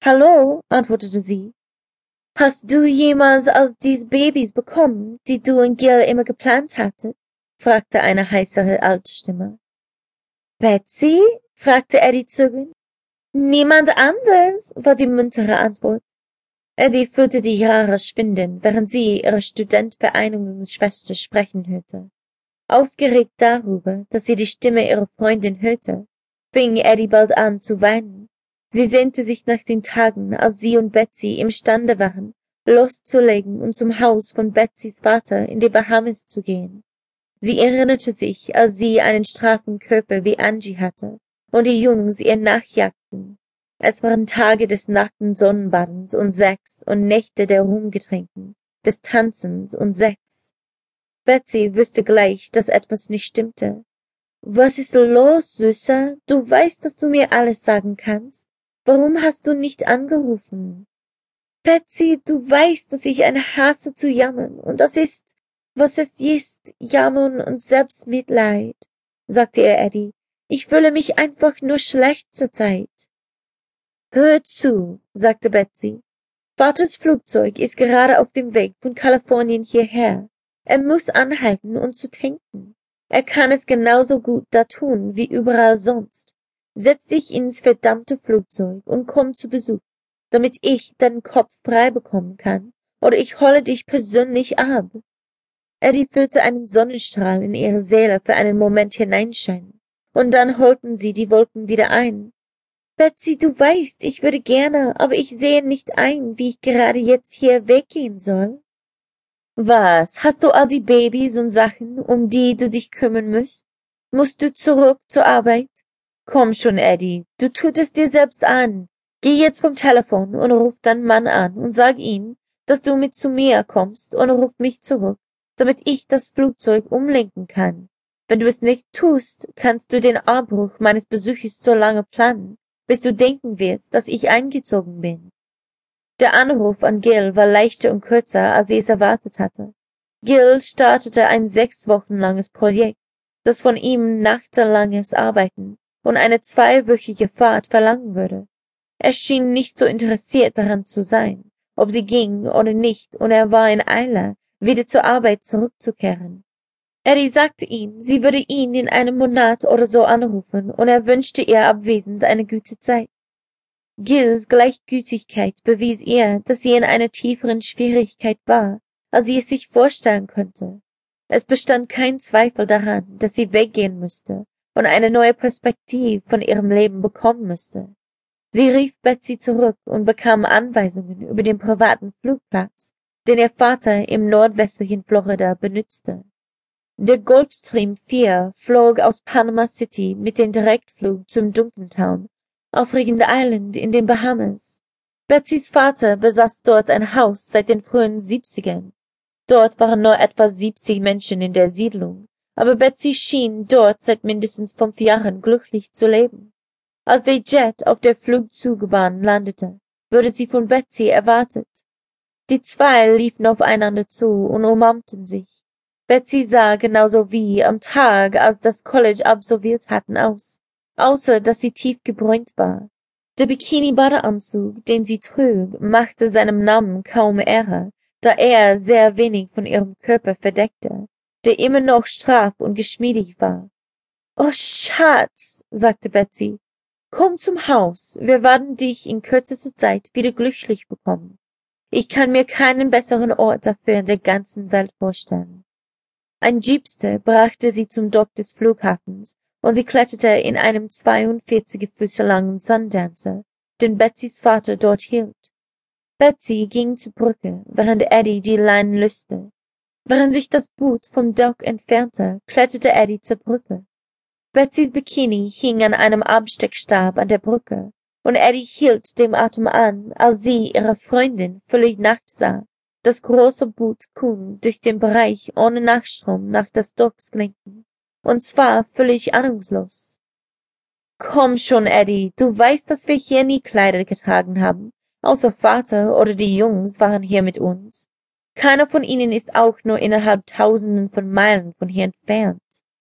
Hallo, antwortete sie. Hast du jemals als dies Babys bekommen, die du und Gil immer geplant hattet? fragte eine heißere Altstimme. Betsy? fragte Eddie zögernd. Niemand anders, war die muntere Antwort. Eddie fühlte die Jahre schwinden, während sie ihre Studentbeeinigungsschwester sprechen hörte. Aufgeregt darüber, dass sie die Stimme ihrer Freundin hörte, fing Eddie bald an zu weinen. Sie sehnte sich nach den Tagen, als sie und Betsy imstande waren, loszulegen und zum Haus von Betsys Vater in die Bahamas zu gehen. Sie erinnerte sich, als sie einen straffen Körper wie Angie hatte und die Jungs ihr nachjagten. Es waren Tage des nackten Sonnenbadens und Sex und Nächte der Rumgetränken, des Tanzens und Sex. Betsy wusste gleich, dass etwas nicht stimmte. Was ist los, Süßer? Du weißt, dass du mir alles sagen kannst. Warum hast du nicht angerufen? Betsy, du weißt, dass ich eine hasse zu jammern, und das ist, was es ist, Jammern und Selbstmitleid, sagte ihr Eddie. Ich fühle mich einfach nur schlecht zur Zeit. Hör zu, sagte Betsy. Vaters Flugzeug ist gerade auf dem Weg von Kalifornien hierher. Er muss anhalten und zu tanken. Er kann es genauso gut da tun wie überall sonst. Setz dich ins verdammte Flugzeug und komm zu Besuch, damit ich deinen Kopf frei bekommen kann, oder ich hole dich persönlich ab. Eddie fühlte einen Sonnenstrahl in ihre Seele für einen Moment hineinscheinen, und dann holten sie die Wolken wieder ein, Betsy, du weißt, ich würde gerne, aber ich sehe nicht ein, wie ich gerade jetzt hier weggehen soll. Was, hast du all die Babys und Sachen, um die du dich kümmern musst? Musst du zurück zur Arbeit? Komm schon, Eddie, du tut es dir selbst an. Geh jetzt vom Telefon und ruf deinen Mann an und sag ihm, dass du mit zu mir kommst und ruf mich zurück, damit ich das Flugzeug umlenken kann. Wenn du es nicht tust, kannst du den Abbruch meines Besuches so lange planen, bis du denken wirst, dass ich eingezogen bin. Der Anruf an Gil war leichter und kürzer, als sie es erwartet hatte. Gil startete ein sechs Wochen langes Projekt, das von ihm nachtelanges Arbeiten und eine zweiwöchige Fahrt verlangen würde. Er schien nicht so interessiert daran zu sein, ob sie ging oder nicht, und er war in Eile, wieder zur Arbeit zurückzukehren. Eddie sagte ihm, sie würde ihn in einem Monat oder so anrufen, und er wünschte ihr abwesend eine gute Zeit. Gills Gleichgültigkeit bewies ihr, dass sie in einer tieferen Schwierigkeit war, als sie es sich vorstellen könnte. Es bestand kein Zweifel daran, dass sie weggehen müsste und eine neue Perspektive von ihrem Leben bekommen müsste. Sie rief Betsy zurück und bekam Anweisungen über den privaten Flugplatz, den ihr Vater im nordwestlichen Florida benützte. Der Gulfstream 4 flog aus Panama City mit dem Direktflug zum Duncantown auf Regent Island in den Bahamas. Betsys Vater besaß dort ein Haus seit den frühen Siebzigern. Dort waren nur etwa siebzig Menschen in der Siedlung, aber Betsy schien dort seit mindestens fünf Jahren glücklich zu leben. Als der Jet auf der Flugzugbahn landete, wurde sie von Betsy erwartet. Die zwei liefen aufeinander zu und umarmten sich. Betsy sah genauso wie am Tag, als das College absolviert hatten, aus, außer dass sie tief gebräunt war. Der Bikini-Badeanzug, den sie trug, machte seinem Namen kaum Ehre, da er sehr wenig von ihrem Körper verdeckte, der immer noch straff und geschmiedig war. Oh, Schatz, sagte Betsy, komm zum Haus, wir werden dich in kürzester Zeit wieder glücklich bekommen. Ich kann mir keinen besseren Ort dafür in der ganzen Welt vorstellen. Ein Jeepster brachte sie zum Dock des Flughafens, und sie kletterte in einem 42 Füße langen Sundancer, den Betsys Vater dort hielt. Betsy ging zur Brücke, während Eddie die Leinen löste. Während sich das Boot vom Dock entfernte, kletterte Eddie zur Brücke. Betsys Bikini hing an einem Absteckstab an der Brücke, und Eddie hielt dem Atem an, als sie ihre Freundin völlig nackt sah das große Boot Kuhn durch den Bereich ohne Nachstrom nach das Docks lenken, und zwar völlig ahnungslos. Komm schon, Eddie, du weißt, dass wir hier nie Kleider getragen haben, außer Vater oder die Jungs waren hier mit uns. Keiner von ihnen ist auch nur innerhalb Tausenden von Meilen von hier entfernt.